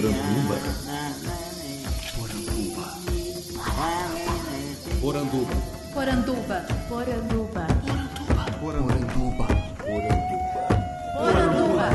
Poranduba. Poranduba. Poranduba. Poranduba. Poranduba. Poranduba. Poranduba.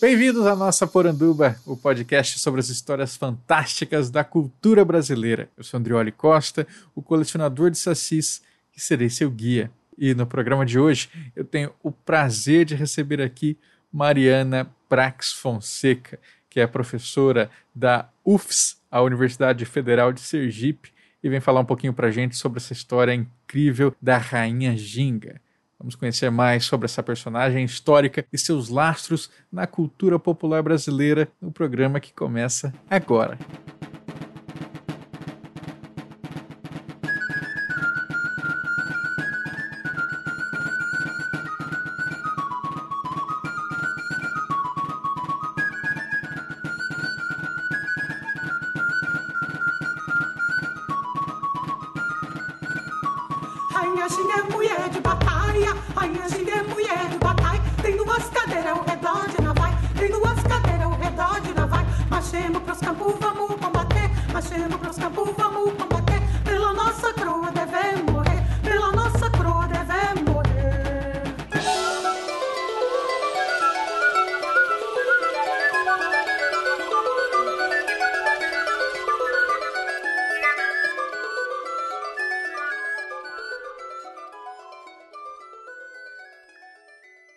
Bem-vindos à nossa Poranduba, o podcast sobre as histórias fantásticas da cultura brasileira. Eu sou Andrioli Costa, o colecionador de sacis, e serei seu guia. E no programa de hoje eu tenho o prazer de receber aqui Mariana Brax Fonseca, que é professora da UFS, a Universidade Federal de Sergipe, e vem falar um pouquinho para a gente sobre essa história incrível da Rainha Ginga. Vamos conhecer mais sobre essa personagem histórica e seus lastros na cultura popular brasileira no programa que começa agora.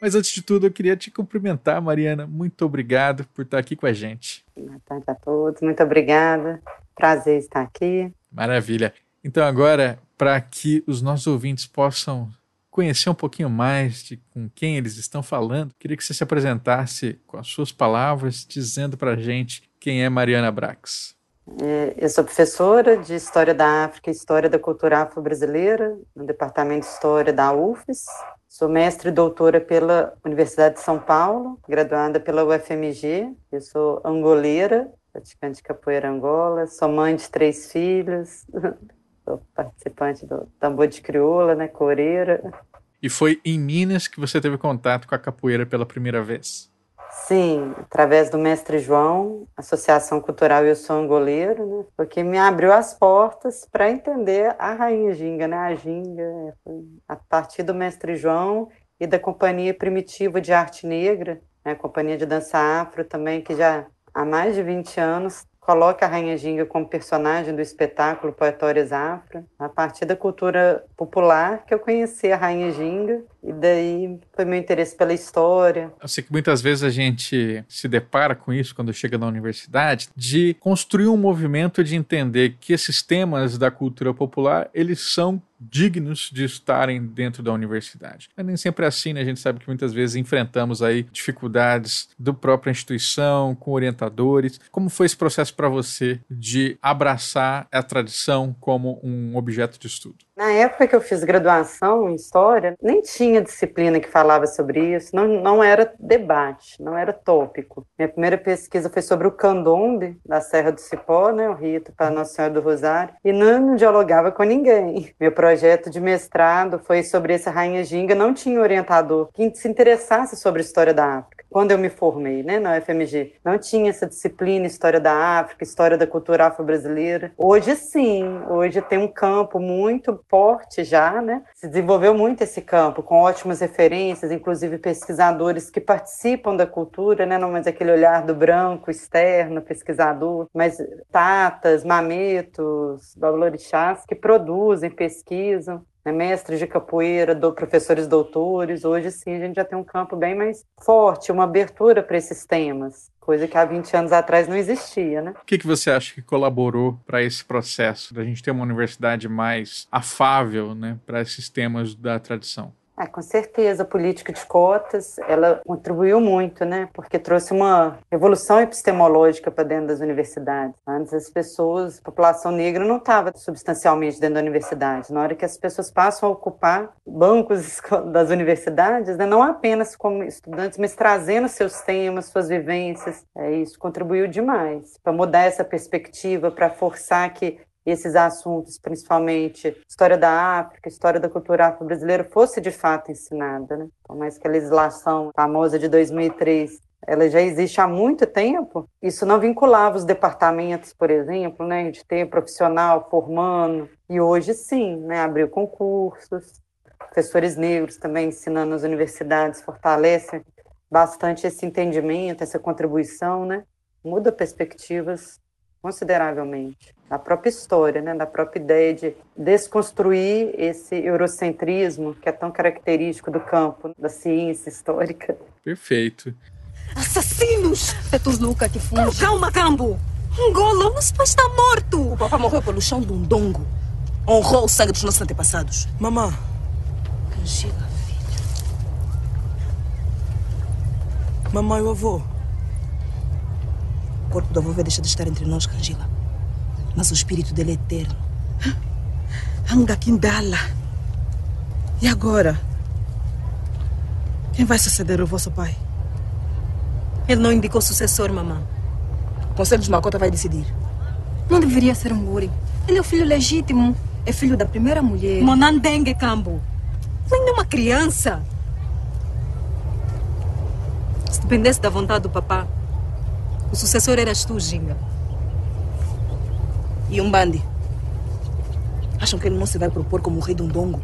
Mas antes de tudo, eu queria te cumprimentar, Mariana. Muito obrigado por estar aqui com a gente. Boa tarde a todos, muito obrigada. Prazer estar aqui. Maravilha. Então, agora, para que os nossos ouvintes possam conhecer um pouquinho mais de com quem eles estão falando, queria que você se apresentasse com as suas palavras, dizendo para a gente quem é Mariana Brax. É, Eu sou professora de História da África e História da Cultura Afro-Brasileira no Departamento de História da UFES. Sou mestre e doutora pela Universidade de São Paulo, graduada pela UFMG. Eu sou angoleira, praticante de capoeira Angola. Sou mãe de três filhos. Sou participante do tambor de crioula, né, coreira. E foi em Minas que você teve contato com a capoeira pela primeira vez. Sim, através do mestre João, Associação Cultural Eu Sou Angoleiro, né? Porque me abriu as portas para entender a Rainha Ginga, né? A Ginga, a partir do mestre João e da Companhia Primitiva de Arte Negra, né? Companhia de Dança Afro também, que já há mais de 20 anos coloca a Rainha Ginga como personagem do espetáculo Poetórias Afro. A partir da cultura popular que eu conheci a Rainha Ginga e daí foi meu interesse pela história, Eu sei que muitas vezes a gente se depara com isso quando chega na universidade, de construir um movimento de entender que esses temas da cultura popular, eles são dignos de estarem dentro da universidade. Mas nem sempre é assim, né? A gente sabe que muitas vezes enfrentamos aí dificuldades do própria instituição, com orientadores. Como foi esse processo para você de abraçar a tradição como um objeto de estudo? Na época que eu fiz graduação em História, nem tinha disciplina que falava sobre isso, não, não era debate, não era tópico. Minha primeira pesquisa foi sobre o candombe da Serra do Cipó, né, o rito para Nossa Senhora do Rosário, e não dialogava com ninguém. Meu projeto de mestrado foi sobre essa Rainha Ginga, não tinha orientador que se interessasse sobre a história da África. Quando eu me formei né, na UFMG, não tinha essa disciplina História da África, História da Cultura Afro-Brasileira. Hoje sim, hoje tem um campo muito forte já, né? Se desenvolveu muito esse campo, com ótimas referências, inclusive pesquisadores que participam da cultura, né? Não mais aquele olhar do branco externo, pesquisador, mas tatas, mametos, babalorixás que produzem, pesquisam né, mestres de capoeira, do, professores doutores. Hoje sim a gente já tem um campo bem mais forte, uma abertura para esses temas, coisa que há 20 anos atrás não existia, né? O que, que você acha que colaborou para esse processo, da gente ter uma universidade mais afável né, para esses temas da tradição? É, com certeza, a política de cotas, ela contribuiu muito, né? Porque trouxe uma revolução epistemológica para dentro das universidades. Antes as pessoas, a população negra não estava substancialmente dentro da universidade. Na hora que as pessoas passam a ocupar bancos das universidades, né? não apenas como estudantes, mas trazendo seus temas, suas vivências, é, isso contribuiu demais para mudar essa perspectiva, para forçar que esses assuntos, principalmente história da África, história da cultura afro-brasileira, fosse de fato ensinada. Né? Por mais que a legislação famosa de 2003 ela já existe há muito tempo, isso não vinculava os departamentos, por exemplo, né, de ter profissional formando, e hoje sim, né, abriu concursos, professores negros também ensinando nas universidades, fortalecem bastante esse entendimento, essa contribuição, né, muda perspectivas consideravelmente da própria história, né, da própria ideia de desconstruir esse eurocentrismo que é tão característico do campo da ciência histórica. Perfeito. Assassinos! Fetos Luca que funge. Calma, Cambo! Angola, o nosso pai está morto! O papá morreu pelo chão de um dongo. Honrou o sangue dos nossos antepassados. Mamã. Angela, filha. Mamãe e o avô. O corpo do avô vai deixar de estar entre nós, Cangila. Mas o espírito dele é eterno. Anga Kindala. E agora? Quem vai suceder o vosso pai? Ele não indicou sucessor, mamã. O Conselho de Macota vai decidir. Não deveria ser um Muri. Ele é o filho legítimo. É filho da primeira mulher. Monandengue, Cambo. Ainda é uma criança. Se dependesse da vontade do papá, o sucessor eras tu, Ginga. E um bande. Acham que ele não se vai propor como o rei do Ndongo?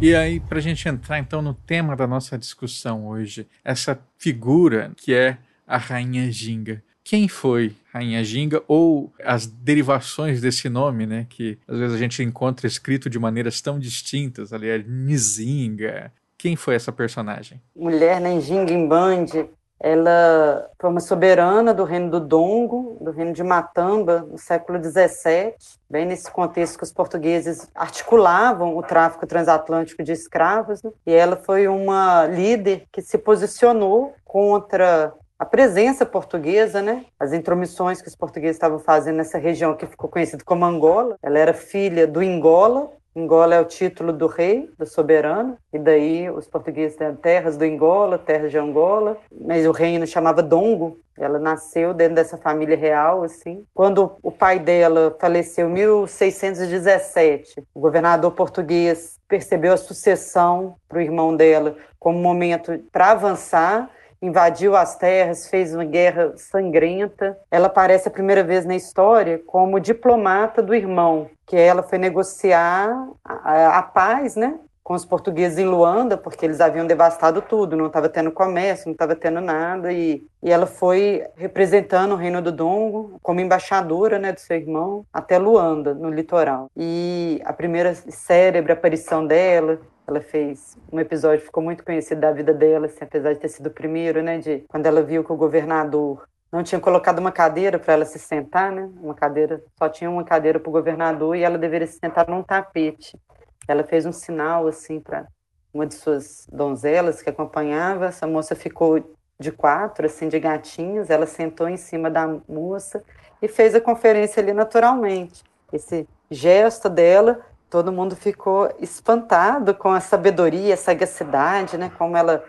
E aí, para a gente entrar então no tema da nossa discussão hoje, essa figura que é a Rainha Ginga. Quem foi Rainha Ginga ou as derivações desse nome, né? Que às vezes a gente encontra escrito de maneiras tão distintas, ali é Nizinga. Quem foi essa personagem? Mulher, né, Ginga Mbandi, ela foi uma soberana do reino do Dongo, do reino de Matamba, no século XVII, bem nesse contexto que os portugueses articulavam o tráfico transatlântico de escravos. Né? E ela foi uma líder que se posicionou contra a presença portuguesa, né? As intromissões que os portugueses estavam fazendo nessa região que ficou conhecida como Angola. Ela era filha do Ingola, Angola é o título do rei, do soberano, e daí os portugueses têm terras do Angola, terras de Angola, mas o reino chamava Dongo. Ela nasceu dentro dessa família real, assim. Quando o pai dela faleceu em 1617, o governador português percebeu a sucessão para o irmão dela como momento para avançar invadiu as terras, fez uma guerra sangrenta. Ela aparece a primeira vez na história como diplomata do irmão, que ela foi negociar a, a paz, né? Com os portugueses em Luanda, porque eles haviam devastado tudo, não estava tendo comércio, não estava tendo nada, e, e ela foi representando o Reino do Dongo como embaixadora né, do seu irmão até Luanda, no litoral. E a primeira célebre aparição dela ela fez um episódio ficou muito conhecido da vida dela, assim, apesar de ter sido o primeiro, né? De quando ela viu que o governador não tinha colocado uma cadeira para ela se sentar, né? Uma cadeira, só tinha uma cadeira para o governador e ela deveria se sentar num tapete. Ela fez um sinal assim para uma de suas donzelas que acompanhava. Essa moça ficou de quatro, assim, de gatinhos. Ela sentou em cima da moça e fez a conferência ali naturalmente. Esse gesto dela todo mundo ficou espantado com a sabedoria, a sagacidade, né? Como ela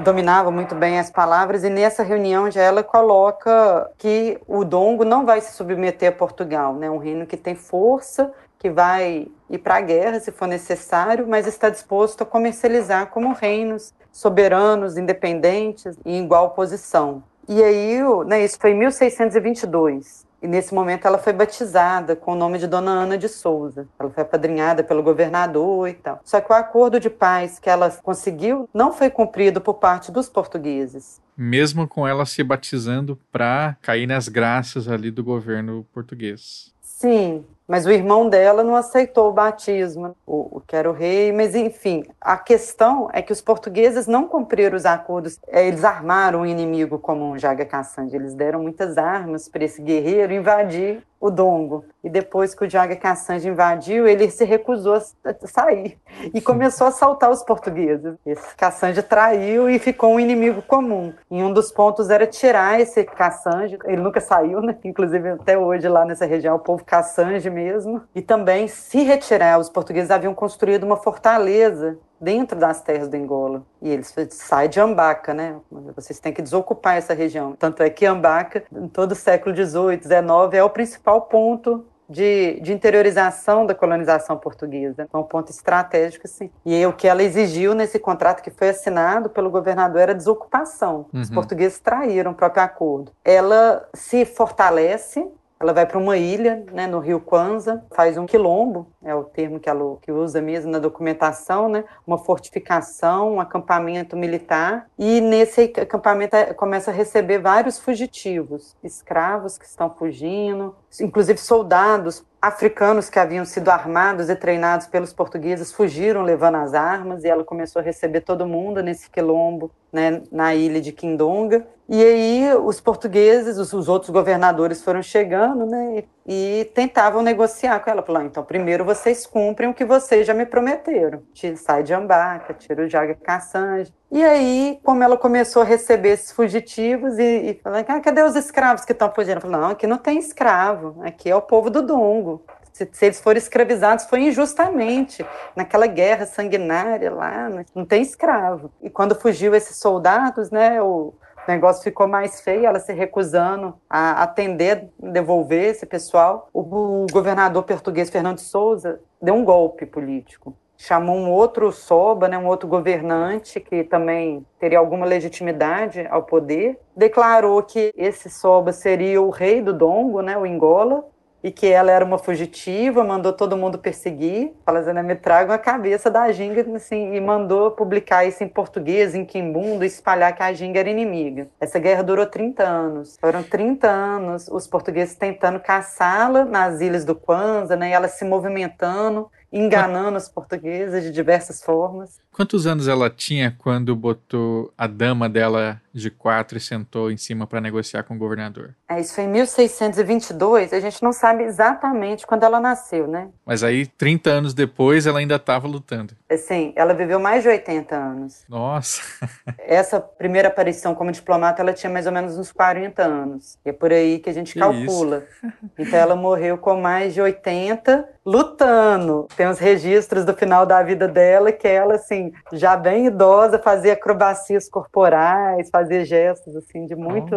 dominava muito bem as palavras e nessa reunião já ela coloca que o Dongo não vai se submeter a Portugal, né? Um reino que tem força, que vai ir para a guerra se for necessário, mas está disposto a comercializar como reinos soberanos, independentes em igual posição. E aí, né, isso foi em 1622. E nesse momento ela foi batizada com o nome de Dona Ana de Souza. Ela foi apadrinhada pelo governador e tal. Só que o acordo de paz que ela conseguiu não foi cumprido por parte dos portugueses. Mesmo com ela se batizando para cair nas graças ali do governo português. Sim, mas o irmão dela não aceitou o batismo, o, o que era o rei, mas enfim, a questão é que os portugueses não cumpriram os acordos, é, eles armaram o inimigo como um Jaga Caçande, eles deram muitas armas para esse guerreiro invadir o Dongo. E depois que o Jaga Caçange invadiu, ele se recusou a sair e começou a assaltar os portugueses. Esse Caçange traiu e ficou um inimigo comum. E um dos pontos era tirar esse Caçange, ele nunca saiu, né? inclusive até hoje lá nessa região, o povo Caçange mesmo. E também se retirar, os portugueses haviam construído uma fortaleza dentro das terras do Angola. E eles saem de Ambaca, né? Vocês têm que desocupar essa região. Tanto é que Ambaca, em todo o século XVIII, XIX, é o principal ponto de, de interiorização da colonização portuguesa. É um ponto estratégico, sim. E o que ela exigiu nesse contrato que foi assinado pelo governador era desocupação. Uhum. Os portugueses traíram o próprio acordo. Ela se fortalece ela vai para uma ilha, né, no Rio Kwanza, faz um quilombo, é o termo que ela que usa mesmo na documentação, né, uma fortificação, um acampamento militar, e nesse acampamento é, começa a receber vários fugitivos, escravos que estão fugindo, inclusive soldados africanos que haviam sido armados e treinados pelos portugueses fugiram levando as armas e ela começou a receber todo mundo nesse quilombo, né, na ilha de Quindonga. E aí os portugueses, os, os outros governadores foram chegando, né, e, e tentavam negociar com ela. Falaram, então primeiro vocês cumprem o que vocês já me prometeram. Sai de Ambaca, tira o Jaga Cassange. E aí, como ela começou a receber esses fugitivos e, e falando, ah, cadê os escravos que estão fugindo? Falei, não, aqui não tem escravo, aqui é o povo do Dongo. Se, se, eles forem escravizados, foi injustamente, naquela guerra sanguinária lá, né? não tem escravo. E quando fugiu esses soldados, né, o negócio ficou mais feio, ela se recusando a atender, devolver esse pessoal. O, o governador português Fernando Souza deu um golpe político. Chamou um outro soba, né, um outro governante que também teria alguma legitimidade ao poder, declarou que esse soba seria o rei do Dongo, né, o Angola, e que ela era uma fugitiva, mandou todo mundo perseguir, falando, assim, me tragam a cabeça da Ginga, assim, e mandou publicar isso em português, em quimbundo, espalhar que a Ginga era inimiga. Essa guerra durou 30 anos. Foram 30 anos os portugueses tentando caçá-la nas ilhas do Kwanza, né, e ela se movimentando, enganando os portugueses de diversas formas. Quantos anos ela tinha quando botou a dama dela de quatro e sentou em cima para negociar com o governador? É, isso foi em 1622, a gente não sabe exatamente quando ela nasceu, né? Mas aí, 30 anos depois, ela ainda estava lutando. É, sim, ela viveu mais de 80 anos. Nossa! Essa primeira aparição como diplomata, ela tinha mais ou menos uns 40 anos. E é por aí que a gente que calcula. Isso? Então ela morreu com mais de 80 lutando. Tem uns registros do final da vida dela que ela, assim, já bem idosa, fazia acrobacias corporais, fazia gestos, assim, de muito,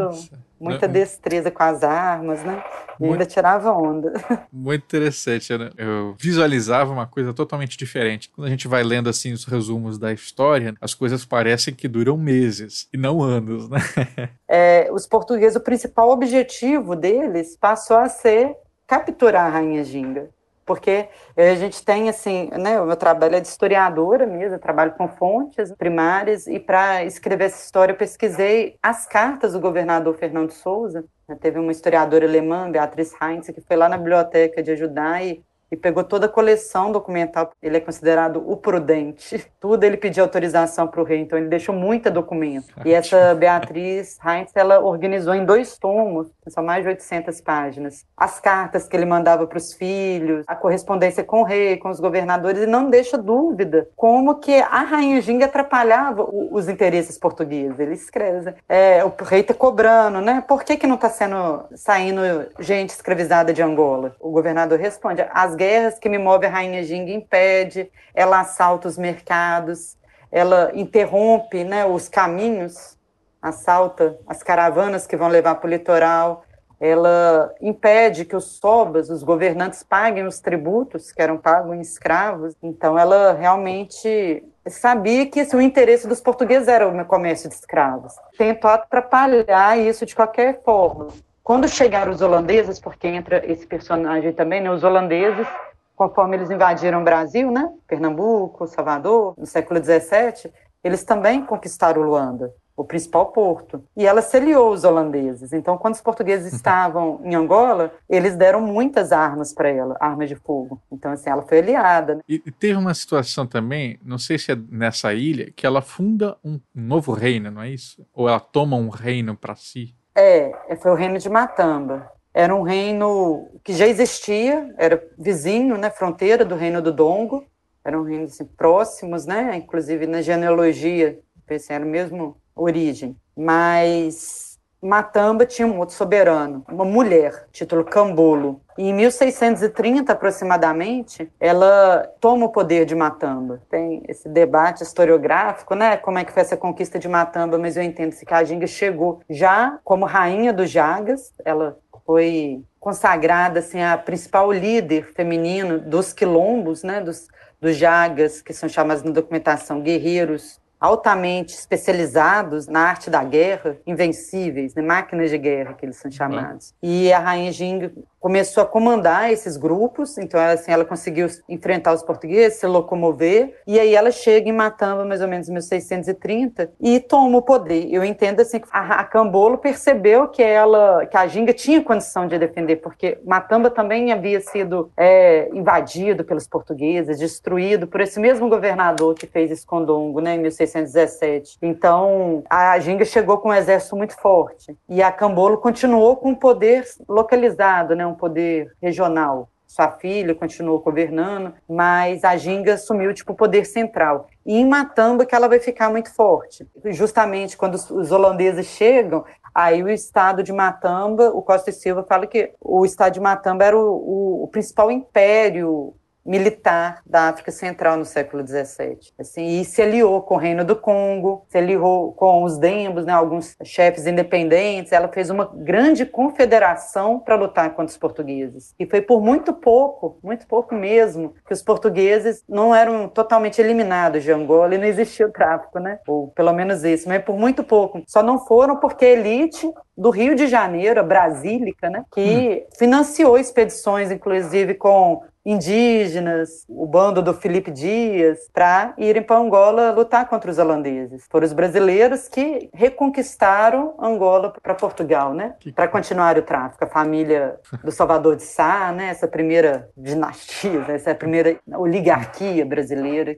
muita destreza com as armas, né? E muito, ainda tirava onda. Muito interessante, né? Eu visualizava uma coisa totalmente diferente. Quando a gente vai lendo, assim, os resumos da história, as coisas parecem que duram meses e não anos, né? É, os portugueses, o principal objetivo deles passou a ser capturar a Rainha Ginga porque a gente tem assim, né, o meu trabalho é de historiadora mesmo, eu trabalho com fontes primárias e para escrever essa história eu pesquisei as cartas do governador Fernando Souza. Teve uma historiadora alemã, Beatriz Heinz, que foi lá na biblioteca de ajudar e e pegou toda a coleção documental. Ele é considerado o prudente. Tudo ele pediu autorização para o rei, então ele deixou muita documento. E essa Beatriz Heinz, ela organizou em dois tomos, são mais de 800 páginas, as cartas que ele mandava para os filhos, a correspondência com o rei, com os governadores, e não deixa dúvida como que a rainha Ginga atrapalhava os interesses portugueses. Ele escreve, é, o rei está cobrando, né? Por que, que não está sendo saindo gente escravizada de Angola? O governador responde, as guerras que me move a rainha Ginga impede, ela assalta os mercados, ela interrompe né, os caminhos, assalta as caravanas que vão levar para o litoral, ela impede que os sobas, os governantes, paguem os tributos que eram pagos em escravos. Então, ela realmente sabia que esse, o interesse dos portugueses era o comércio de escravos. Tentou atrapalhar isso de qualquer forma. Quando chegaram os holandeses, porque entra esse personagem também, né, os holandeses, conforme eles invadiram o Brasil, né, Pernambuco, Salvador, no século XVII, eles também conquistaram Luanda, o principal porto. E ela celiou os holandeses. Então, quando os portugueses uhum. estavam em Angola, eles deram muitas armas para ela, armas de fogo. Então, assim, ela foi aliada. Né? E teve uma situação também, não sei se é nessa ilha, que ela funda um novo reino, não é isso? Ou ela toma um reino para si? É, é, foi o reino de Matamba. Era um reino que já existia, era vizinho, né, fronteira do reino do Dongo. Eram reinos assim, próximos, né, inclusive na genealogia, assim, era a mesma origem. Mas Matamba tinha um outro soberano, uma mulher, título Cambolo. E em 1630, aproximadamente, ela toma o poder de Matamba. Tem esse debate historiográfico, né? Como é que foi essa conquista de Matamba, mas eu entendo que a Ginga chegou já como rainha dos Jagas, ela foi consagrada assim a principal líder feminino dos quilombos, né, dos, dos jagas, que são chamados na documentação guerreiros altamente especializados na arte da guerra, invencíveis, né, máquinas de guerra que eles são chamados. Uhum. E a rainha Jing começou a comandar esses grupos, então assim, ela conseguiu enfrentar os portugueses, se locomover, e aí ela chega em Matamba mais ou menos em 1630 e toma o poder. Eu entendo assim que a, Cambolo percebeu que ela, que a Ginga tinha condição de defender, porque Matamba também havia sido é, invadido pelos portugueses, destruído por esse mesmo governador que fez Escondongo, né, em 1617. Então, a Ginga chegou com um exército muito forte e a Cambolo continuou com o poder localizado, né, um poder regional. Sua filha continuou governando, mas a Ginga assumiu tipo o poder central. E em Matamba que ela vai ficar muito forte. Justamente quando os holandeses chegam, Aí o estado de Matamba, o Costa e Silva fala que o estado de Matamba era o, o, o principal império militar da África Central no século XVII. Assim, e se aliou com o Reino do Congo, se aliou com os Dembos, né, alguns chefes independentes. Ela fez uma grande confederação para lutar contra os portugueses. E foi por muito pouco, muito pouco mesmo, que os portugueses não eram totalmente eliminados de Angola e não existia o tráfico, né? Ou pelo menos isso, mas por muito pouco. Só não foram porque a elite do Rio de Janeiro, a Brasílica, né, que hum. financiou expedições, inclusive com indígenas, o bando do Felipe Dias, para irem para Angola lutar contra os holandeses. Foram os brasileiros que reconquistaram Angola para Portugal, né? Para continuar o tráfico. A família do Salvador de Sá, né? Essa primeira dinastia, né? essa primeira oligarquia brasileira.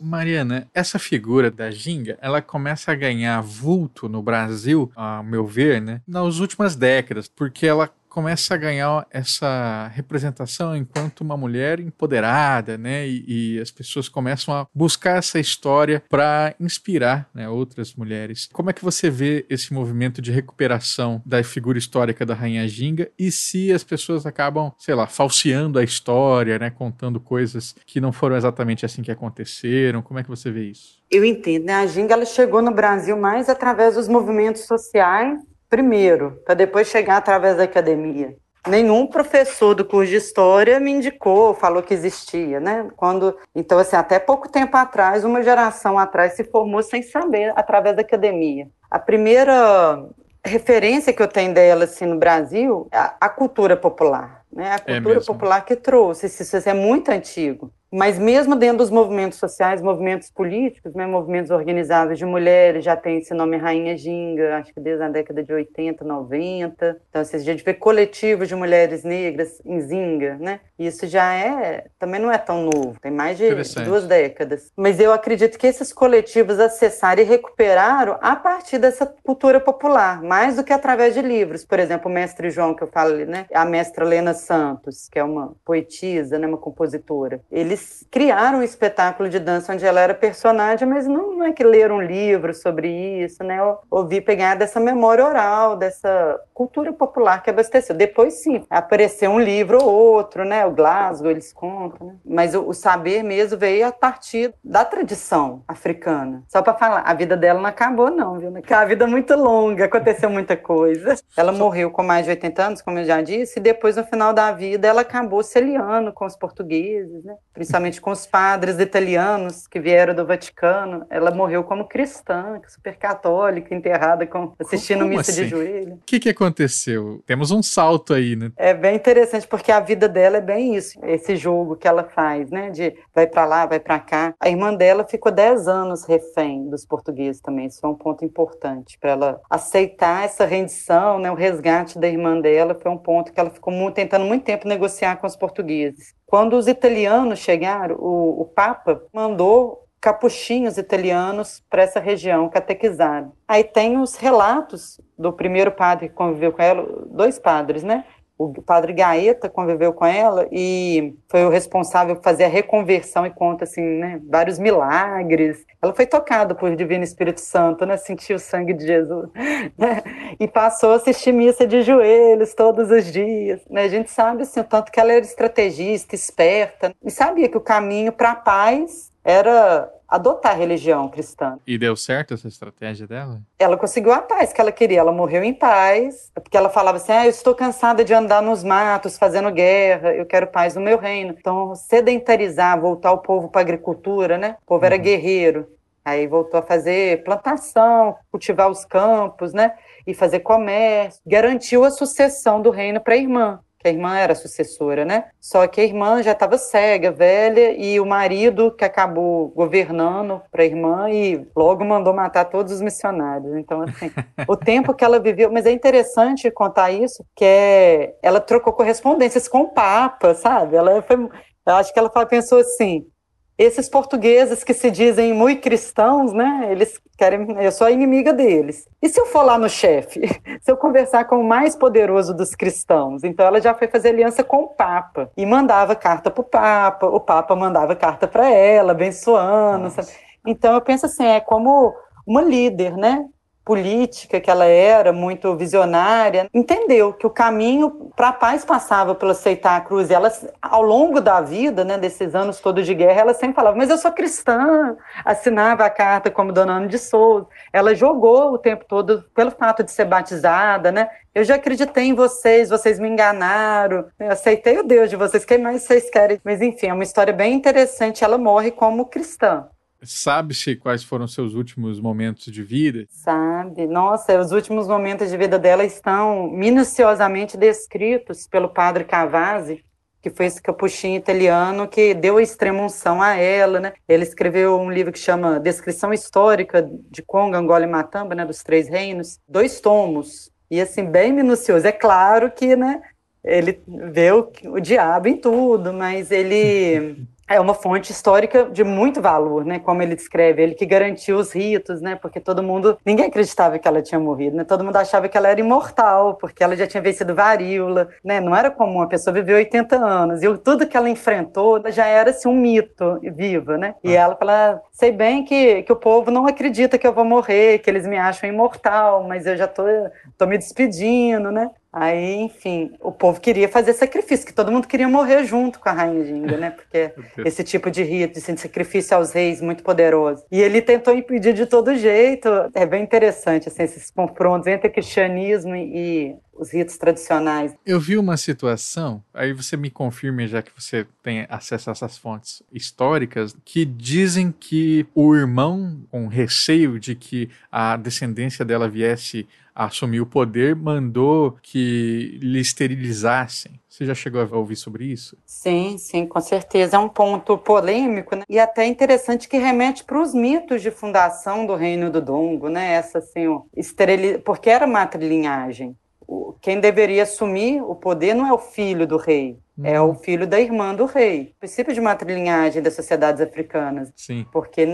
Mariana, essa figura da Ginga, ela começa a ganhar vulto no Brasil, a meu ver, né, nas últimas décadas, porque ela começa a ganhar essa representação enquanto uma mulher empoderada, né? E, e as pessoas começam a buscar essa história para inspirar né, outras mulheres. Como é que você vê esse movimento de recuperação da figura histórica da Rainha Ginga e se as pessoas acabam, sei lá, falseando a história, né? Contando coisas que não foram exatamente assim que aconteceram? Como é que você vê isso? Eu entendo, né? A Ginga ela chegou no Brasil mais através dos movimentos sociais primeiro, para depois chegar através da academia. Nenhum professor do curso de história me indicou, falou que existia, né? Quando, então assim, até pouco tempo atrás, uma geração atrás se formou sem saber através da academia. A primeira referência que eu tenho dela assim no Brasil é a, cultura popular, né? A é cultura é popular que trouxe, isso é muito antigo. Mas mesmo dentro dos movimentos sociais, movimentos políticos, né, movimentos organizados de mulheres, já tem esse nome Rainha Ginga, acho que desde a década de 80, 90. Então, assim, a gente vê coletivos de mulheres negras em Zinga, né? Isso já é, também não é tão novo, tem mais de duas décadas. Mas eu acredito que esses coletivos acessaram e recuperaram a partir dessa cultura popular, mais do que através de livros. Por exemplo, o mestre João, que eu falo, né? A mestra Lena Santos, que é uma poetisa, né, uma compositora. Eles eles criaram um espetáculo de dança onde ela era personagem, mas não, não é que leram um livro sobre isso, né? Eu ouvi pegar dessa memória oral, dessa cultura popular que abasteceu. Depois, sim, apareceu um livro ou outro, né? O Glasgow, eles contam, né? Mas o, o saber mesmo veio a partir da tradição africana. Só para falar, a vida dela não acabou, não, viu? Porque a vida é muito longa, aconteceu muita coisa. Ela morreu com mais de 80 anos, como eu já disse, e depois, no final da vida, ela acabou se aliando com os portugueses, né? principalmente com os padres italianos que vieram do Vaticano. Ela morreu como cristã, super católica, enterrada com, assistindo como missa assim? de joelho. O que, que aconteceu? Temos um salto aí, né? É bem interessante, porque a vida dela é bem isso, esse jogo que ela faz, né? De vai para lá, vai para cá. A irmã dela ficou 10 anos refém dos portugueses também. Isso é um ponto importante para ela aceitar essa rendição, né? O resgate da irmã dela foi um ponto que ela ficou muito, tentando muito tempo negociar com os portugueses. Quando os italianos chegaram, o, o Papa mandou capuchinhos italianos para essa região catequizar. Aí tem os relatos do primeiro padre que conviveu com ela, dois padres, né? O padre Gaeta conviveu com ela e foi o responsável por fazer a reconversão e conta assim, né, vários milagres. Ela foi tocada por Divino Espírito Santo, né, sentiu o sangue de Jesus, né, e passou a assistir missa de joelhos todos os dias. Né? A gente sabe assim, o tanto que ela era estrategista, esperta, e sabia que o caminho para a paz era adotar a religião cristã. E deu certo essa estratégia dela? Ela conseguiu a paz que ela queria, ela morreu em paz, porque ela falava assim: ah, eu estou cansada de andar nos matos fazendo guerra, eu quero paz no meu reino. Então, sedentarizar, voltar o povo para a agricultura, né? O povo era Uhum. guerreiro. Aí voltou a fazer plantação, cultivar os campos, né? E fazer comércio. Garantiu a sucessão do reino para a irmã, que a irmã era sucessora, né? Só que a irmã já estava cega, velha, e o marido que acabou governando para a irmã e logo mandou matar todos os missionários. Então, assim, o tempo que ela viveu. Mas é interessante contar isso, que é, ela trocou correspondências com o Papa, sabe? Ela foi. Eu acho que ela pensou assim: esses portugueses que se dizem muito cristãos, né? Eles querem, eu sou a inimiga deles. E se eu for lá no chefe, se eu conversar com o mais poderoso dos cristãos? Então ela já foi fazer aliança com o Papa e mandava carta para o Papa, o Papa mandava carta para ela, abençoando. Então eu penso assim, é como uma líder, né? Política que ela era, muito visionária, entendeu que o caminho para a paz passava pelo aceitar a cruz. E ela, ao longo da vida, né, desses anos todos de guerra, ela sempre falava: Mas eu sou cristã. Assinava a carta como Dona Ana de Souza. Ela jogou o tempo todo pelo fato de ser batizada, né? Eu já acreditei em vocês, vocês me enganaram, eu aceitei o Deus de vocês, quem mais vocês querem? Mas enfim, é uma história bem interessante. Ela morre como cristã. Sabe-se quais foram seus últimos momentos de vida? Sabe? Nossa, os últimos momentos de vida dela estão minuciosamente descritos pelo padre Cavazzi, que foi esse capuchinho italiano que deu a extrema unção a ela, né? Ele escreveu um livro que chama Descrição Histórica de Congo, Angola e Matamba, né, dos Três Reinos, dois tomos, e assim, bem minucioso. É claro que, né, ele vê o, o diabo em tudo, mas ele é uma fonte histórica de muito valor, né? Como ele descreve, ele que garantiu os ritos, né? Porque todo mundo, ninguém acreditava que ela tinha morrido, né? Todo mundo achava que ela era imortal, porque ela já tinha vencido varíola, né? Não era comum a pessoa viver 80 anos e tudo que ela enfrentou já era assim um mito viva, né? E ela fala, sei bem que, que o povo não acredita que eu vou morrer, que eles me acham imortal, mas eu já tô, tô me despedindo, né? Aí, enfim, o povo queria fazer sacrifício, que todo mundo queria morrer junto com a rainha Ginga, né? Porque esse tipo de rito, de sacrifício aos reis muito poderoso. E ele tentou impedir de todo jeito. É bem interessante, assim, esses confrontos entre o cristianismo e os ritos tradicionais. Eu vi uma situação, aí você me confirme, já que você tem acesso a essas fontes históricas, que dizem que o irmão, com receio de que a descendência dela viesse a assumir o poder, mandou que lhe esterilizassem. Você já chegou a ouvir sobre isso? Sim, sim, com certeza. É um ponto polêmico né? e até interessante que remete para os mitos de fundação do Reino do Dongo, né? Essa assim, ó, esterili... porque era matrilinhagem. Quem deveria assumir o poder não é o filho do rei, é o filho da irmã do rei. O princípio de matrilinhagem das sociedades africanas. Sim. Porque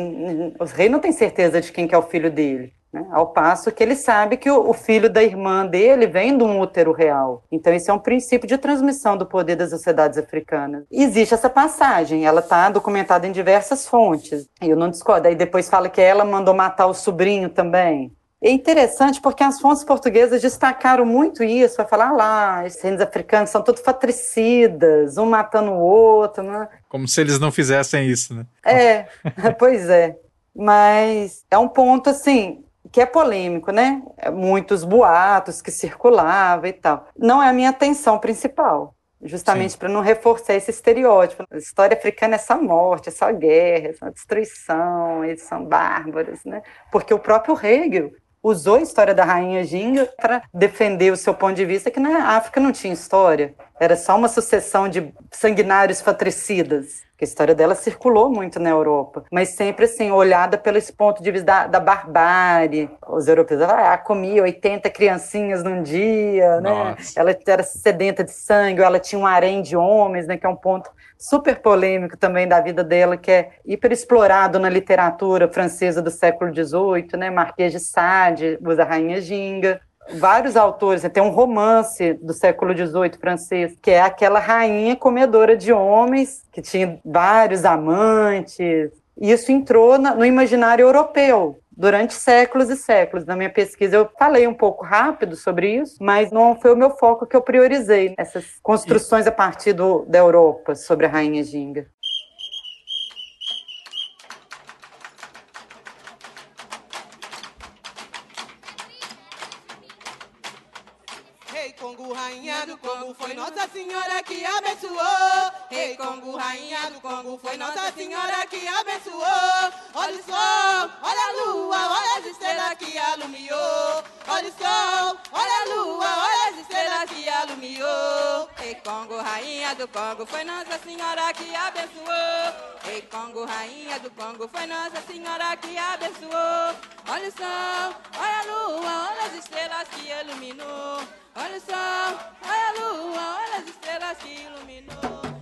os reis não têm certeza de quem que é o filho dele. Né? Ao passo que ele sabe que o, o filho da irmã dele vem de um útero real. Então, esse é um princípio de transmissão do poder das sociedades africanas. Existe essa passagem, ela está documentada em diversas fontes. Eu não discordo. Aí depois fala que ela mandou matar o sobrinho também. É interessante porque as fontes portuguesas destacaram muito isso, vai falar ah lá, esses reinos africanos são todos patricidas, um matando o outro, né? Como se eles não fizessem isso, né? É, pois é. Mas é um ponto assim que é polêmico, né? Muitos boatos que circulavam e tal. Não é a minha atenção principal, justamente para não reforçar esse estereótipo. A história africana é só morte, é só guerra, é só destruição, eles são bárbaros, né? Porque o próprio Hegel usou a história da rainha Ginga para defender o seu ponto de vista que na África não tinha história, era só uma sucessão de sanguinários patricidas. A história dela circulou muito na Europa, mas sempre assim, olhada pelo ponto de vista da, da barbárie. Os europeus, ah, comia 80 criancinhas num dia, né? Nossa. Ela era sedenta de sangue, ela tinha um harém de homens, né? Que é um ponto super polêmico também da vida dela, que é hiper explorado na literatura francesa do século XVIII, né? Marquês de Sade, usa a Rainha Ginga. Vários autores, né? tem um romance do século XVIII francês, que é aquela rainha comedora de homens, que tinha vários amantes. Isso entrou no imaginário europeu durante séculos e séculos. Na minha pesquisa eu falei um pouco rápido sobre isso, mas não foi o meu foco que eu priorizei, essas construções a partir do, da Europa sobre a Rainha Ginga. Foi Nossa Senhora que abençoou. Olha o sol, olha a lua, olha as estrelas que alumiou. Olha o sol, olha a lua, olha as estrelas que alumiou. Rei Congo, rainha do Congo, foi Nossa Senhora que abençoou. Rei Congo, rainha do Congo, foi Nossa Senhora que abençoou. Olha o sol, olha a lua, olha as estrelas que iluminou. Olha o sol, olha a lua, olha as estrelas que iluminou.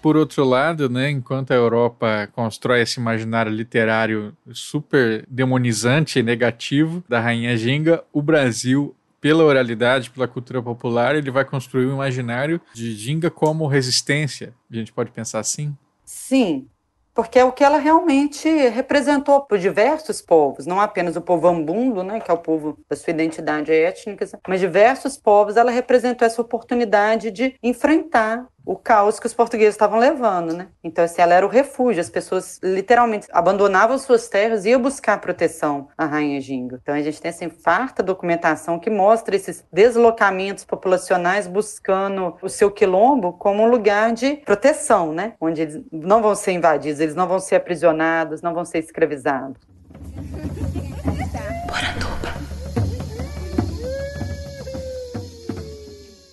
Por outro lado, né, enquanto a Europa constrói esse imaginário literário super demonizante e negativo da Rainha Ginga, o Brasil, pela oralidade, pela cultura popular, ele vai construir um imaginário de Ginga como resistência. A gente pode pensar assim? Sim, porque é o que ela realmente representou por diversos povos, não apenas o povo ambundo, né, que é o povo da sua identidade étnica, mas diversos povos, ela representou essa oportunidade de enfrentar o caos que os portugueses estavam levando, né? Então, assim, ela era o refúgio, as pessoas literalmente abandonavam suas terras e iam buscar proteção à Rainha Ginga. Então, a gente tem essa farta documentação que mostra esses deslocamentos populacionais buscando o seu quilombo como um lugar de proteção, né? Onde eles não vão ser invadidos, eles não vão ser aprisionados, não vão ser escravizados.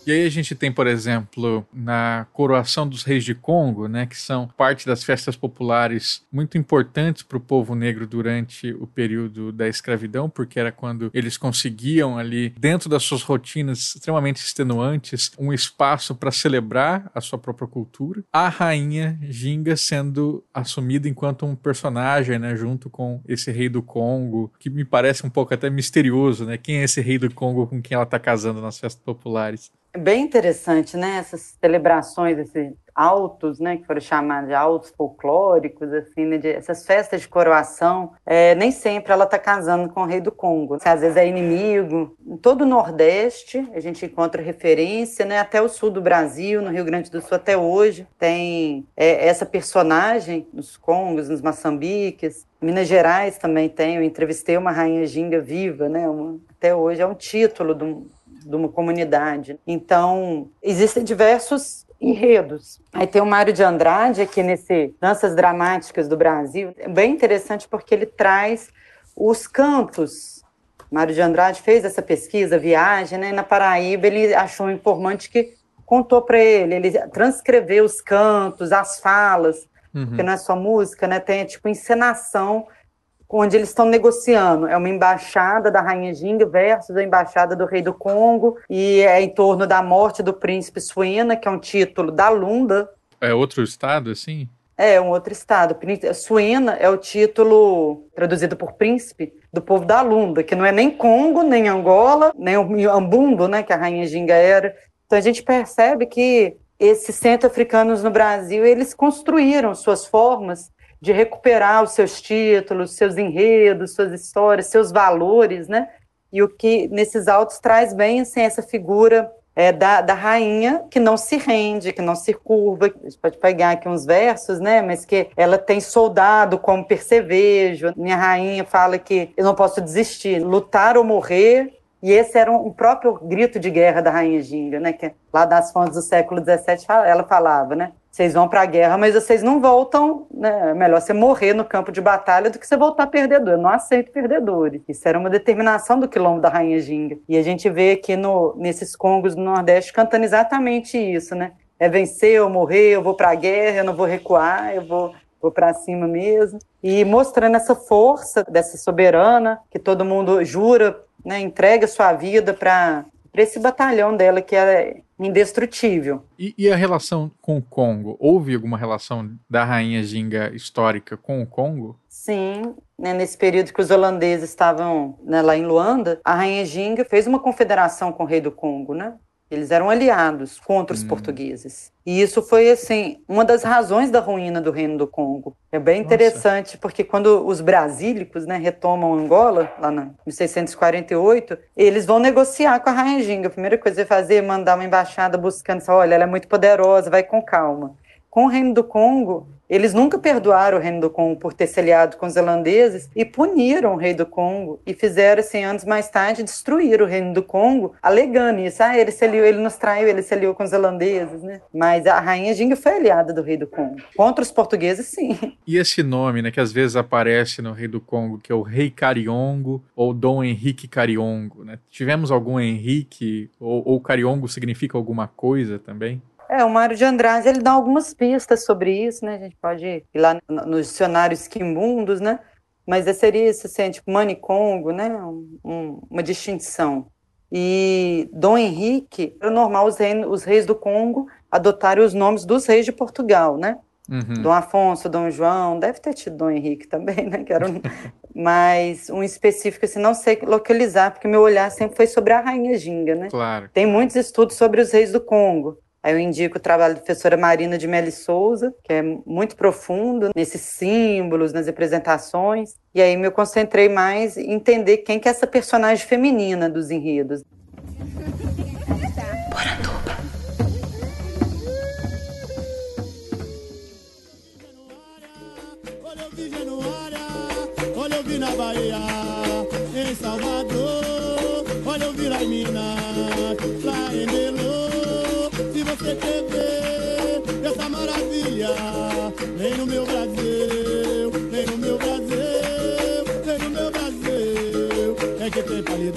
E aí a gente tem, por exemplo, na coroação dos reis de Congo, né, que são parte das festas populares muito importantes para o povo negro durante o período da escravidão, porque era quando eles conseguiam ali, dentro das suas rotinas extremamente extenuantes, um espaço para celebrar a sua própria cultura. A rainha Ginga sendo assumida enquanto um personagem, né, junto com esse rei do Congo, que me parece um pouco até misterioso, né? Quem é esse rei do Congo com quem ela está casando nas festas populares? É bem interessante, né? Essas celebrações, esses autos, né? Que foram chamados de autos folclóricos, assim, né, de, essas festas de coroação. É, nem sempre ela está casando com o rei do Congo. Às vezes é inimigo. Em todo o Nordeste a gente encontra referência, né? Até o sul do Brasil, no Rio Grande do Sul até hoje tem é, essa personagem nos Congos, nos Moçambiques. Minas Gerais também tem. Eu entrevistei uma rainha ginga viva, né? Uma, até hoje é um título de um, de uma comunidade. Então, existem diversos enredos. Aí tem o Mário de Andrade aqui nesse Danças Dramáticas do Brasil. É bem interessante porque ele traz os cantos. Mário de Andrade fez essa pesquisa, viagem, né? Na Paraíba ele achou um informante que contou para ele, ele transcreveu os cantos, as falas, uhum. porque não é só música, né? Tem tipo encenação onde eles estão negociando. É uma embaixada da Rainha Ginga versus a embaixada do Rei do Congo, e é em torno da morte do príncipe Suena, que é um título da Lunda. É outro estado, assim? É, um outro estado. Suena é o título traduzido por príncipe do povo da Lunda, que não é nem Congo, nem Angola, nem o Ambundo, né, que a Rainha Ginga era. Então a gente percebe que esses centro-africanos no Brasil, eles construíram suas formas de recuperar os seus títulos, seus enredos, suas histórias, seus valores, né? E o que nesses autos traz bem assim, essa figura é, da, da rainha que não se rende, que não se curva. A gente pode pegar aqui uns versos, né? Mas que ela tem soldado como percevejo. Minha rainha fala que eu não posso desistir, lutar ou morrer. E esse era um, um próprio grito de guerra da rainha Ginga, né? Que lá das fontes do século XVII ela falava, né? Vocês vão para a guerra, mas vocês não voltam, né? É melhor você morrer no campo de batalha do que você voltar perdedor. Eu não aceito perdedores. Isso era uma determinação do quilombo da Rainha Ginga. E a gente vê aqui no, nesses congos do Nordeste cantando exatamente isso, né? É vencer ou morrer, eu vou para a guerra, eu não vou recuar, eu vou, vou para cima mesmo. E mostrando essa força dessa soberana, que todo mundo jura, né? entrega sua vida para esse batalhão dela que é indestrutível. E, e, a relação com o Congo? Houve alguma relação da rainha Ginga histórica com o Congo? Sim, né, nesse período que os holandeses estavam né, lá em Luanda, a rainha Ginga fez uma confederação com o rei do Congo, né? Eles eram aliados contra os portugueses. E isso foi, assim, uma das razões da ruína do Reino do Congo. É bem Nossa. interessante, porque quando os brasílicos né, retomam Angola, lá na 1648, eles vão negociar com a Rainha Ginga. A primeira coisa que vai fazer é mandar uma embaixada buscando, olha, ela é muito poderosa, vai com calma. Com o Reino do Congo, eles nunca perdoaram o Reino do Congo por ter se aliado com os holandeses e puniram o rei do Congo e fizeram, assim, anos mais tarde, destruir o Reino do Congo, alegando isso. Ah, ele se aliou, ele nos traiu, ele se aliou com os holandeses, né? Mas a rainha Ginga foi aliada do rei do Congo. Contra os portugueses, sim. E esse nome, né, que às vezes aparece no Rei do Congo, que é o Rei Cariongo ou Dom Henrique Cariongo, né? Tivemos algum Henrique ou, ou Cariongo significa alguma coisa também? É, o Mário de Andrade, ele dá algumas pistas sobre isso, né? A gente pode ir lá no, no dicionário Esquimundos, né? Mas seria isso, assim, tipo Manicongo, né? Um, um, uma distinção. E Dom Henrique, era normal os, reis, os reis do Congo adotarem os nomes dos reis de Portugal, né? Uhum. Dom Afonso, Dom João, deve ter tido Dom Henrique também, né? Que era um, mas um específico, assim, não sei localizar, porque meu olhar sempre foi sobre a Rainha Ginga, né? Claro. Tem muitos estudos sobre os reis do Congo. Aí eu indico o trabalho da professora Marina de Meli Souza, que é muito profundo nesses símbolos, nas representações. E aí me concentrei mais em entender quem que é essa personagem feminina dos enredos. Olha na Bahia, em Salvador, olha eu vi lá em Minas, lá em Belo. Você quer essa maravilha, vem no meu Brasil, vem no meu Brasil, vem no meu Brasil, é que tem pra lhe